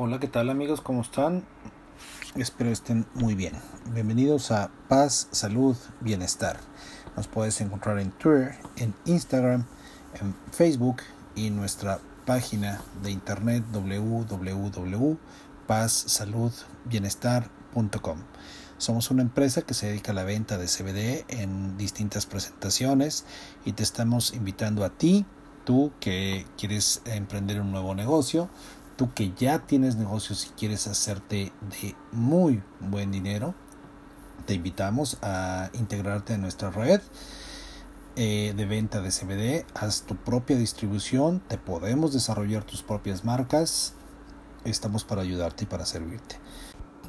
Hola, ¿qué tal amigos? ¿Cómo están? Espero estén muy bien. Bienvenidos a Paz, Salud, Bienestar. Nos puedes encontrar en Twitter, en Instagram, en Facebook y nuestra página de internet www.pazsaludbienestar.com. Somos una empresa que se dedica a la venta de CBD en distintas presentaciones y te estamos invitando a ti, tú que quieres emprender un nuevo negocio, tú que ya tienes negocios y quieres hacerte de muy buen dinero, te invitamos a integrarte en nuestra red eh, de venta de CBD, haz tu propia distribución, te podemos desarrollar tus propias marcas, estamos para ayudarte y para servirte.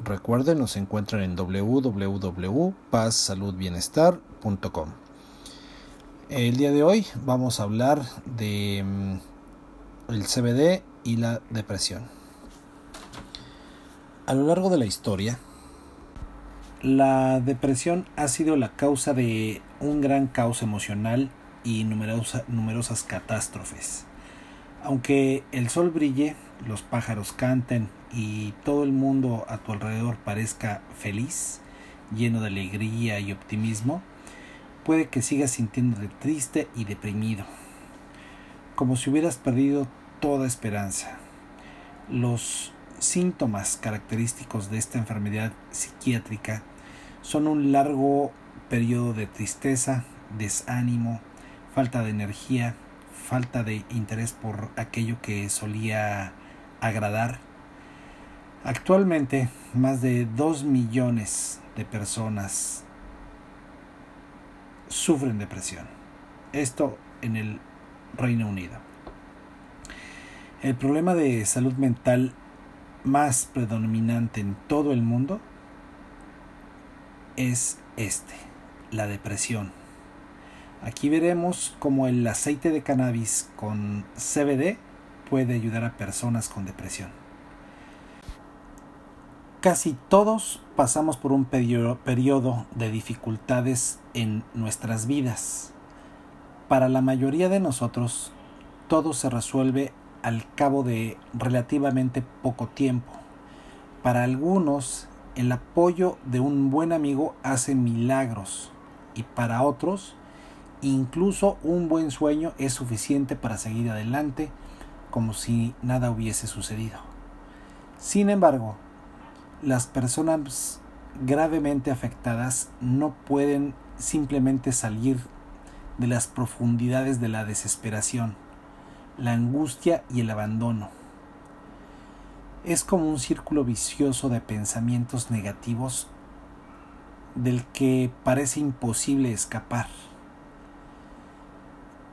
Recuerden, nos encuentran en www.pazsaludbienestar.com. El día de hoy vamos a hablar de mm, el CBD y la depresión. A lo largo de la historia, la depresión ha sido la causa de un gran caos emocional y numerosas catástrofes. Aunque el sol brille, los pájaros canten y todo el mundo a tu alrededor parezca feliz, lleno de alegría y optimismo, puede que sigas sintiéndote triste y deprimido, como si hubieras perdido toda esperanza. Los síntomas característicos de esta enfermedad psiquiátrica son un largo periodo de tristeza, desánimo, falta de energía, falta de interés por aquello que solía agradar. Actualmente, más de 2 millones de personas sufren depresión. Esto en el Reino Unido. El problema de salud mental más predominante en todo el mundo es este, la depresión. Aquí veremos cómo el aceite de cannabis con CBD puede ayudar a personas con depresión. Casi todos pasamos por un periodo de dificultades en nuestras vidas. Para la mayoría de nosotros, todo se resuelve al cabo de relativamente poco tiempo. Para algunos, el apoyo de un buen amigo hace milagros y para otros, incluso un buen sueño es suficiente para seguir adelante como si nada hubiese sucedido. Sin embargo, las personas gravemente afectadas no pueden simplemente salir de las profundidades de la desesperación, la angustia y el abandono. Es como un círculo vicioso de pensamientos negativos del que parece imposible escapar.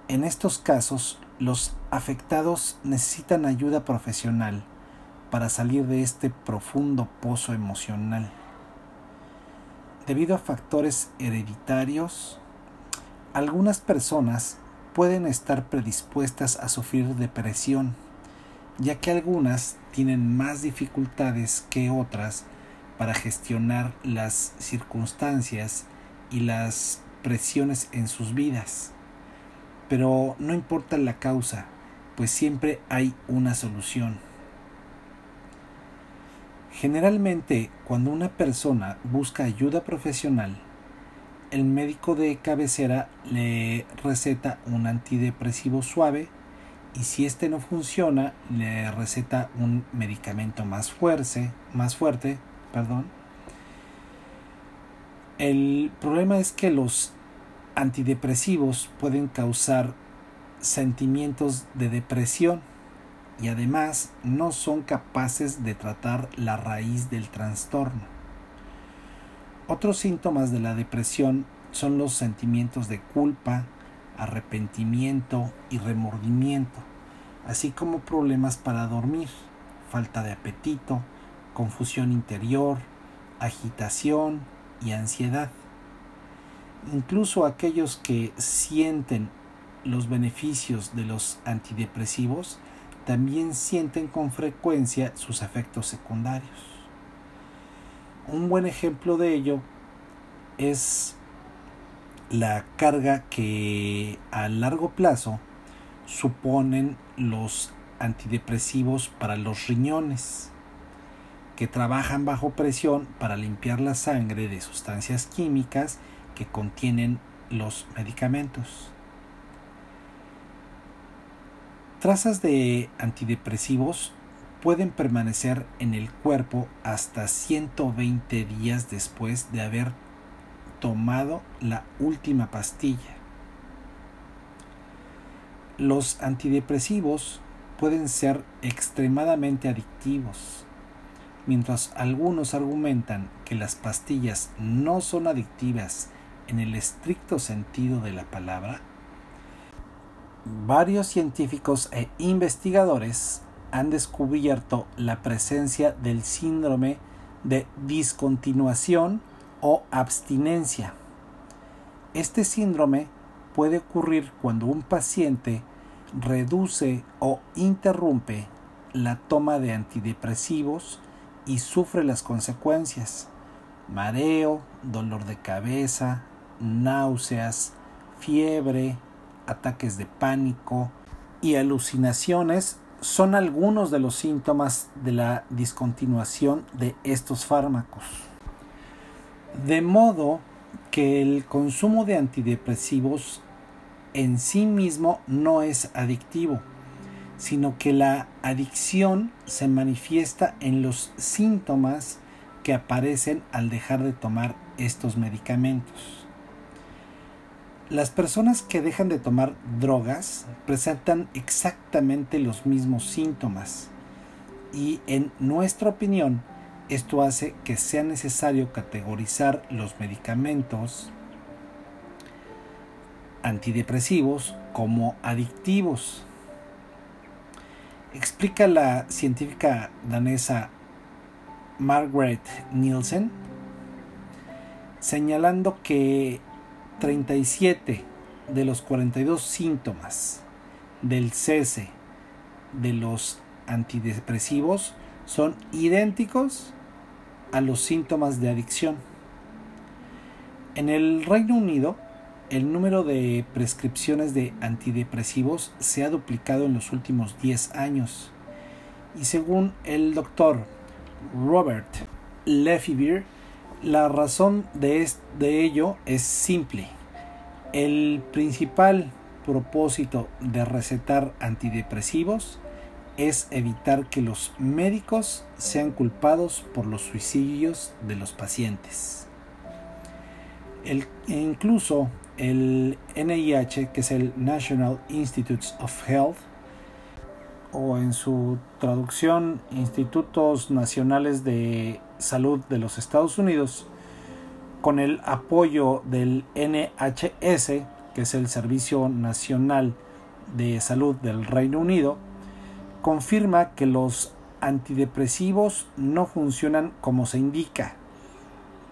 En estos casos, los afectados necesitan ayuda profesional para salir de este profundo pozo emocional. Debido a factores hereditarios, algunas personas pueden estar predispuestas a sufrir depresión, ya que algunas tienen más dificultades que otras para gestionar las circunstancias y las presiones en sus vidas. Pero no importa la causa, pues siempre hay una solución. Generalmente, cuando una persona busca ayuda profesional, el médico de cabecera le receta un antidepresivo suave y si este no funciona, le receta un medicamento más fuerte, más fuerte, perdón. El problema es que los antidepresivos pueden causar sentimientos de depresión y además no son capaces de tratar la raíz del trastorno. Otros síntomas de la depresión son los sentimientos de culpa, arrepentimiento y remordimiento, así como problemas para dormir, falta de apetito, confusión interior, agitación y ansiedad. Incluso aquellos que sienten los beneficios de los antidepresivos también sienten con frecuencia sus efectos secundarios. Un buen ejemplo de ello es la carga que a largo plazo suponen los antidepresivos para los riñones. que trabajan bajo presión para limpiar la sangre de sustancias químicas que contienen los medicamentos. Trazas de antidepresivos pueden permanecer en el cuerpo hasta 120 días después de haber tomado la última pastilla. Los antidepresivos pueden ser extremadamente adictivos. Mientras algunos argumentan que las pastillas no son adictivas en el estricto sentido de la palabra, varios científicos e investigadores han descubierto la presencia del síndrome de discontinuación o abstinencia. Este síndrome puede ocurrir cuando un paciente reduce o interrumpe la toma de antidepresivos y sufre las consecuencias. Mareo, dolor de cabeza, náuseas, fiebre, ataques de pánico y alucinaciones son algunos de los síntomas de la discontinuación de estos fármacos. De modo que el consumo de antidepresivos en sí mismo no es adictivo, sino que la adicción se manifiesta en los síntomas que aparecen al dejar de tomar estos medicamentos. Las personas que dejan de tomar drogas presentan exactamente los mismos síntomas y en nuestra opinión esto hace que sea necesario categorizar los medicamentos antidepresivos como adictivos. Explica la científica danesa Margaret Nielsen, señalando que 37 de los 42 síntomas del cese de los antidepresivos son idénticos a los síntomas de adicción. En el Reino Unido, el número de prescripciones de antidepresivos se ha duplicado en los últimos 10 años. Y según el doctor Robert Lefevre, la razón de, de ello es simple. El principal propósito de recetar antidepresivos es evitar que los médicos sean culpados por los suicidios de los pacientes. El, incluso el NIH, que es el National Institutes of Health, o en su traducción Institutos Nacionales de Salud de los Estados Unidos, con el apoyo del NHS, que es el Servicio Nacional de Salud del Reino Unido, confirma que los antidepresivos no funcionan como se indica.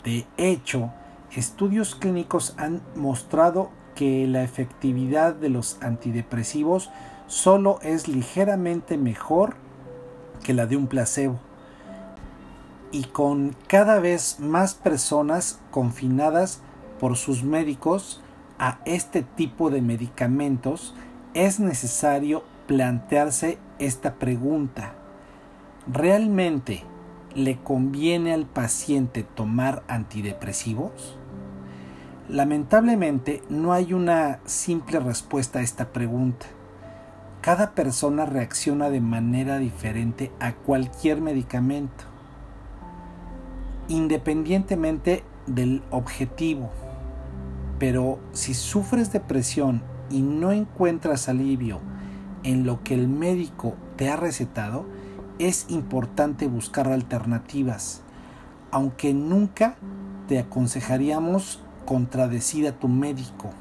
De hecho, estudios clínicos han mostrado que la efectividad de los antidepresivos solo es ligeramente mejor que la de un placebo. Y con cada vez más personas confinadas por sus médicos a este tipo de medicamentos, es necesario plantearse esta pregunta. ¿Realmente le conviene al paciente tomar antidepresivos? Lamentablemente no hay una simple respuesta a esta pregunta. Cada persona reacciona de manera diferente a cualquier medicamento, independientemente del objetivo. Pero si sufres depresión y no encuentras alivio en lo que el médico te ha recetado, es importante buscar alternativas, aunque nunca te aconsejaríamos contradecir a tu médico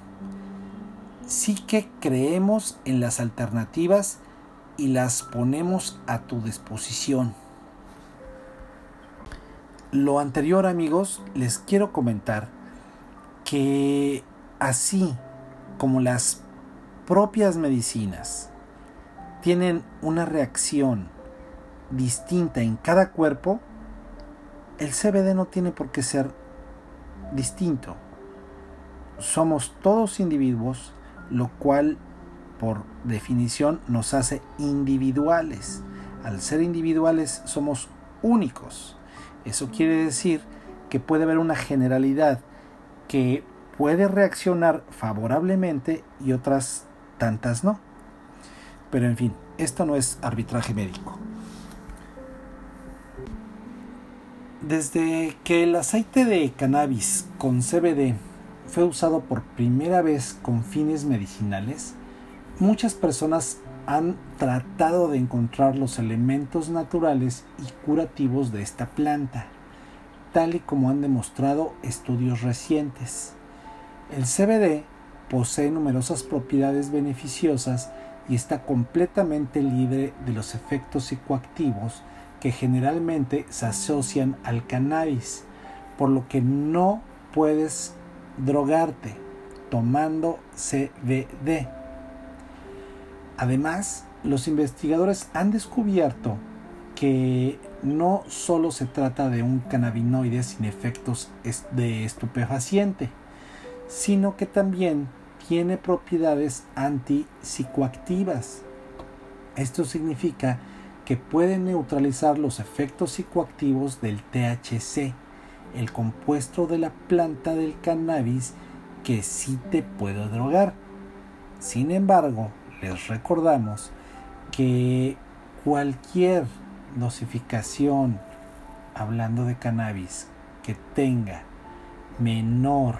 sí que creemos en las alternativas y las ponemos a tu disposición. Lo anterior amigos, les quiero comentar que así como las propias medicinas tienen una reacción distinta en cada cuerpo, el CBD no tiene por qué ser distinto. Somos todos individuos lo cual por definición nos hace individuales. Al ser individuales somos únicos. Eso quiere decir que puede haber una generalidad que puede reaccionar favorablemente y otras tantas no. Pero en fin, esto no es arbitraje médico. Desde que el aceite de cannabis con CBD fue usado por primera vez con fines medicinales, muchas personas han tratado de encontrar los elementos naturales y curativos de esta planta, tal y como han demostrado estudios recientes. El CBD posee numerosas propiedades beneficiosas y está completamente libre de los efectos psicoactivos que generalmente se asocian al cannabis, por lo que no puedes drogarte tomando CBD. Además, los investigadores han descubierto que no solo se trata de un cannabinoide sin efectos de estupefaciente, sino que también tiene propiedades antipsicoactivas. Esto significa que puede neutralizar los efectos psicoactivos del THC, el compuesto de la planta del cannabis que sí te puede drogar. Sin embargo, les recordamos que cualquier dosificación, hablando de cannabis, que tenga menor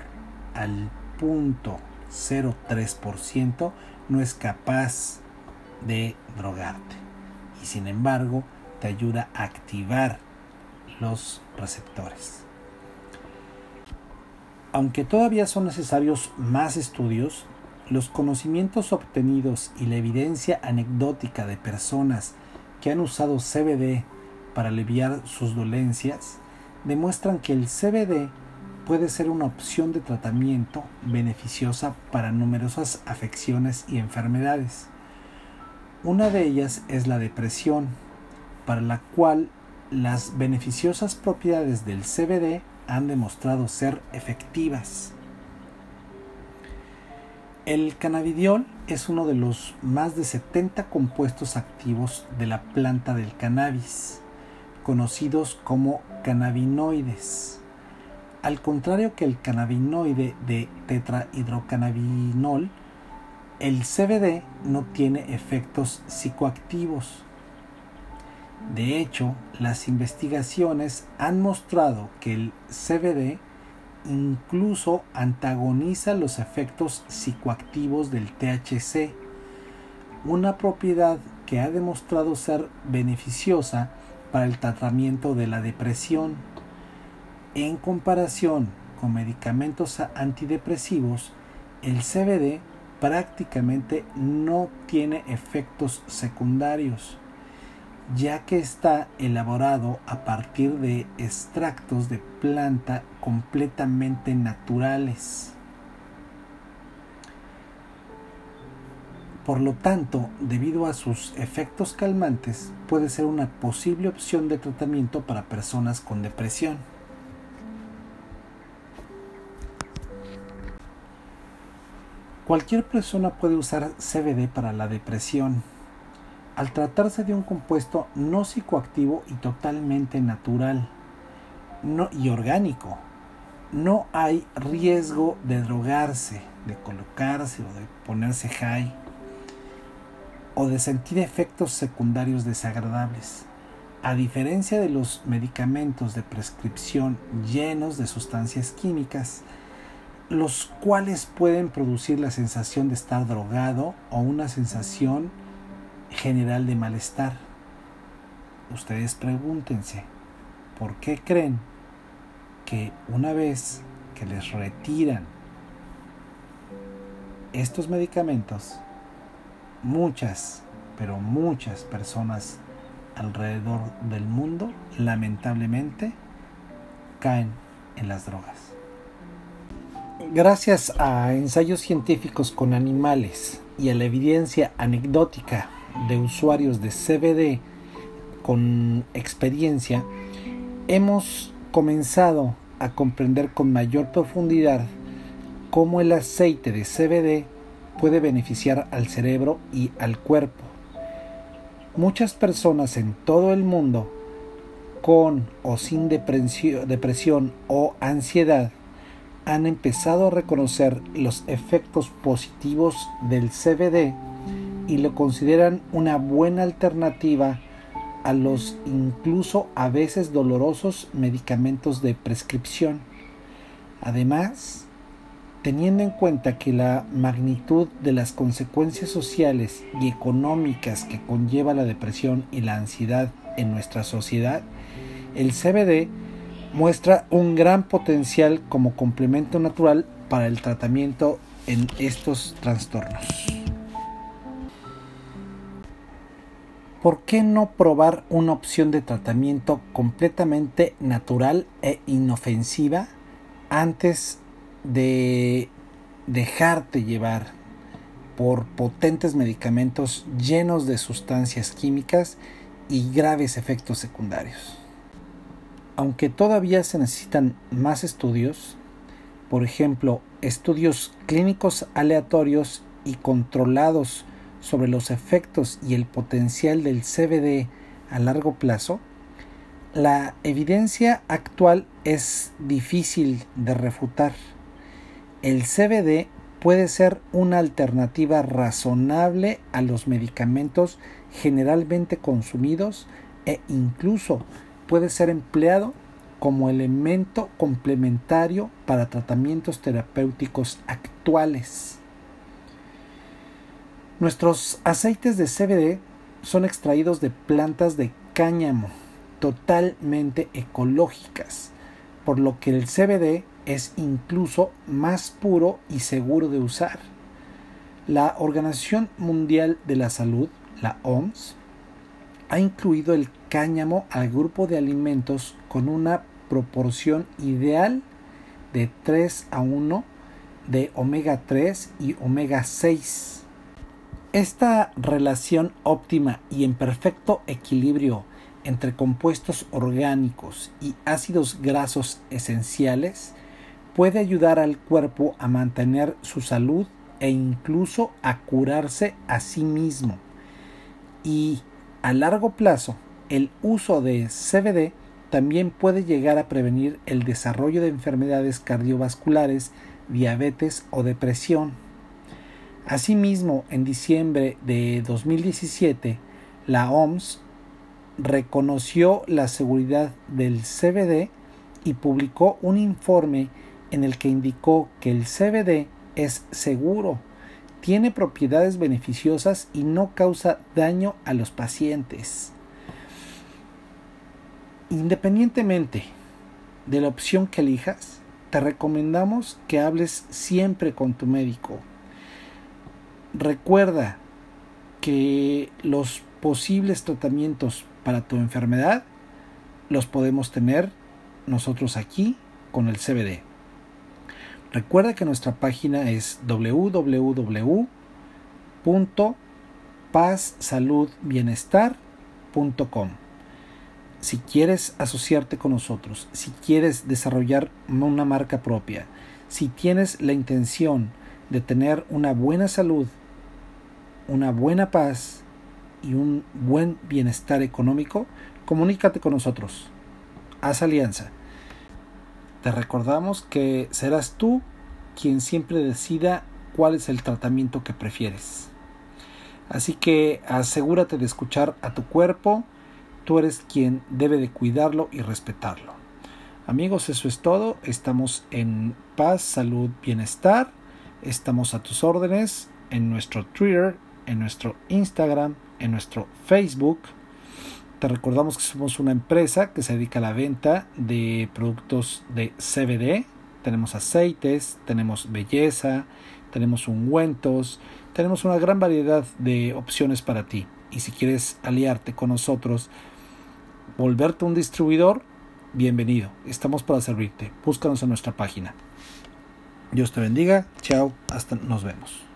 al punto 0,3% no es capaz de drogarte y sin embargo te ayuda a activar los receptores. Aunque todavía son necesarios más estudios, los conocimientos obtenidos y la evidencia anecdótica de personas que han usado CBD para aliviar sus dolencias demuestran que el CBD puede ser una opción de tratamiento beneficiosa para numerosas afecciones y enfermedades. Una de ellas es la depresión, para la cual las beneficiosas propiedades del CBD han demostrado ser efectivas. El cannabidiol es uno de los más de 70 compuestos activos de la planta del cannabis, conocidos como cannabinoides. Al contrario que el cannabinoide de tetrahidrocannabinol, el CBD no tiene efectos psicoactivos. De hecho, las investigaciones han mostrado que el CBD incluso antagoniza los efectos psicoactivos del THC, una propiedad que ha demostrado ser beneficiosa para el tratamiento de la depresión. En comparación con medicamentos antidepresivos, el CBD prácticamente no tiene efectos secundarios, ya que está elaborado a partir de extractos de planta completamente naturales. Por lo tanto, debido a sus efectos calmantes, puede ser una posible opción de tratamiento para personas con depresión. Cualquier persona puede usar CBD para la depresión. Al tratarse de un compuesto no psicoactivo y totalmente natural y orgánico, no hay riesgo de drogarse, de colocarse o de ponerse high o de sentir efectos secundarios desagradables. A diferencia de los medicamentos de prescripción llenos de sustancias químicas, los cuales pueden producir la sensación de estar drogado o una sensación general de malestar. Ustedes pregúntense, ¿por qué creen que una vez que les retiran estos medicamentos, muchas, pero muchas personas alrededor del mundo lamentablemente caen en las drogas? Gracias a ensayos científicos con animales y a la evidencia anecdótica de usuarios de CBD con experiencia, hemos comenzado a comprender con mayor profundidad cómo el aceite de CBD puede beneficiar al cerebro y al cuerpo. Muchas personas en todo el mundo con o sin depresión, o ansiedad han empezado a reconocer los efectos positivos del CBD y lo consideran una buena alternativa a los incluso a veces dolorosos medicamentos de prescripción. Además, teniendo en cuenta que la magnitud de las consecuencias sociales y económicas que conlleva la depresión y la ansiedad en nuestra sociedad, el CBD muestra un gran potencial como complemento natural para el tratamiento en estos trastornos. ¿Por qué no probar una opción de tratamiento completamente natural e inofensiva antes de dejarte llevar por potentes medicamentos llenos de sustancias químicas y graves efectos secundarios? aunque todavía se necesitan más estudios, por ejemplo, estudios clínicos aleatorios y controlados sobre los efectos y el potencial del CBD a largo plazo, la evidencia actual es difícil de refutar. El CBD puede ser una alternativa razonable a los medicamentos generalmente consumidos e incluso puede ser empleado como elemento complementario para tratamientos terapéuticos actuales. Nuestros aceites de CBD son extraídos de plantas de cáñamo totalmente ecológicas, por lo que el CBD es incluso más puro y seguro de usar. La Organización Mundial de la Salud, la OMS, ha incluido el cáñamo al grupo de alimentos con una proporción ideal de 3 a 1 de omega 3 y omega 6. Esta relación óptima y en perfecto equilibrio entre compuestos orgánicos y ácidos grasos esenciales puede ayudar al cuerpo a mantener su salud e incluso a curarse a sí mismo. Y a largo plazo, el uso de CBD también puede llegar a prevenir el desarrollo de enfermedades cardiovasculares, diabetes o depresión. Asimismo, en diciembre de 2017, la OMS reconoció la seguridad del CBD y publicó un informe en el que indicó que el CBD es seguro tiene propiedades beneficiosas y no causa daño a los pacientes. Independientemente de la opción que elijas, te recomendamos que hables siempre con tu médico. Recuerda que los posibles tratamientos para tu enfermedad los podemos tener nosotros aquí con el CBD. Recuerda que nuestra página es www.pazsaludbienestar.com. Si quieres asociarte con nosotros, si quieres desarrollar una marca propia, si tienes la intención de tener una buena salud, una buena paz y un buen bienestar económico, comunícate con nosotros. Haz alianza. Te recordamos que serás tú quien siempre decida cuál es el tratamiento que prefieres. Así que asegúrate de escuchar a tu cuerpo, tú eres quien debe de cuidarlo y respetarlo. Amigos, eso es todo. Estamos en paz, salud, bienestar. Estamos a tus órdenes en nuestro Twitter, en nuestro Instagram, en nuestro Facebook. Te recordamos que somos una empresa que se dedica a la venta de productos de CBD. Tenemos aceites, tenemos belleza, tenemos ungüentos, tenemos una gran variedad de opciones para ti. Y si quieres aliarte con nosotros, volverte un distribuidor, bienvenido. Estamos para servirte. Búscanos en nuestra página. Dios te bendiga. Chao. Hasta nos vemos.